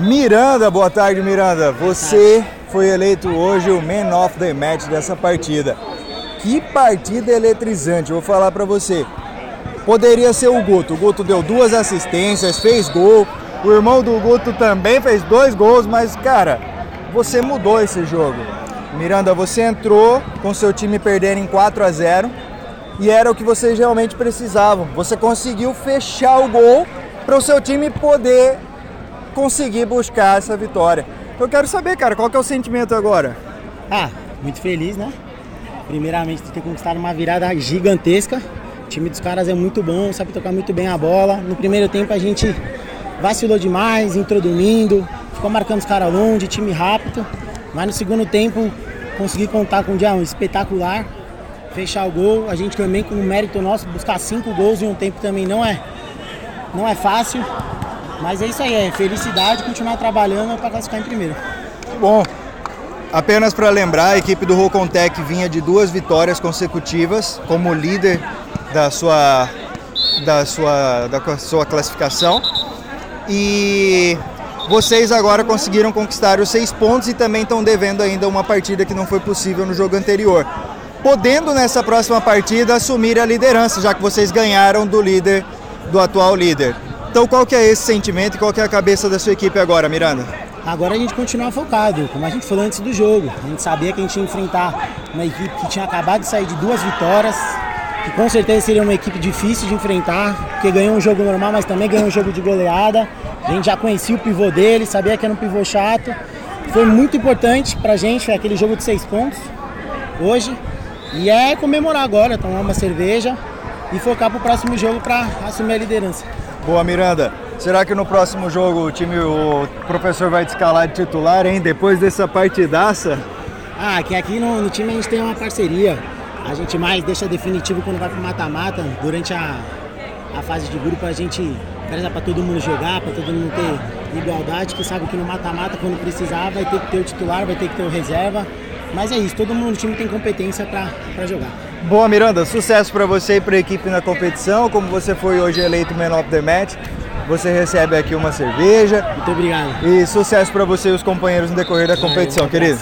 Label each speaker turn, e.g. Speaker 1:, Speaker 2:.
Speaker 1: Miranda, boa tarde, Miranda. Você foi eleito hoje o Man of the Match dessa partida. Que partida eletrizante, vou falar para você. Poderia ser o Guto. O Guto deu duas assistências, fez gol. O irmão do Guto também fez dois gols, mas cara, você mudou esse jogo. Miranda, você entrou com seu time perdendo em 4 a 0 e era o que vocês realmente precisavam. Você conseguiu fechar o gol para o seu time poder conseguir buscar essa vitória. Eu quero saber, cara, qual que é o sentimento agora?
Speaker 2: Ah, muito feliz, né? Primeiramente ter conquistado uma virada gigantesca. O time dos caras é muito bom, sabe tocar muito bem a bola. No primeiro tempo a gente vacilou demais, entrou dormindo, ficou marcando os caras longe, time rápido. Mas no segundo tempo consegui contar com um dia espetacular, fechar o gol. A gente também com o mérito nosso, buscar cinco gols em um tempo também não é, não é fácil. Mas é isso aí, é felicidade continuar trabalhando para classificar em primeiro.
Speaker 1: Bom, apenas para lembrar, a equipe do Rocontec vinha de duas vitórias consecutivas como líder da sua, da sua, da sua classificação. E vocês agora conseguiram conquistar os seis pontos e também estão devendo ainda uma partida que não foi possível no jogo anterior. Podendo nessa próxima partida assumir a liderança, já que vocês ganharam do líder, do atual líder. Então qual que é esse sentimento e qual que é a cabeça da sua equipe agora, Miranda?
Speaker 2: Agora a gente continua focado, como a gente falou antes do jogo. A gente sabia que a gente ia enfrentar uma equipe que tinha acabado de sair de duas vitórias, que com certeza seria uma equipe difícil de enfrentar, porque ganhou um jogo normal, mas também ganhou um jogo de goleada. A gente já conhecia o pivô dele, sabia que era um pivô chato. Foi muito importante pra gente, foi aquele jogo de seis pontos hoje. E é comemorar agora, tomar uma cerveja e focar pro próximo jogo para assumir a liderança.
Speaker 1: Boa, Miranda. Será que no próximo jogo o time, o professor vai te escalar de titular, hein? Depois dessa partidaça?
Speaker 2: Ah, que aqui no, no time a gente tem uma parceria. A gente mais deixa definitivo quando vai pro mata-mata. Durante a, a fase de grupo a gente preza para todo mundo jogar, para todo mundo ter igualdade, que sabe que no mata-mata, quando precisar, vai ter que ter o titular, vai ter que ter o reserva. Mas é isso, todo mundo no time tem competência para jogar.
Speaker 1: Boa, Miranda. Sucesso para você e para a equipe na competição. Como você foi hoje eleito Man of the Match, você recebe aqui uma cerveja.
Speaker 2: Muito obrigado.
Speaker 1: E sucesso para você e os companheiros no decorrer da competição, querido.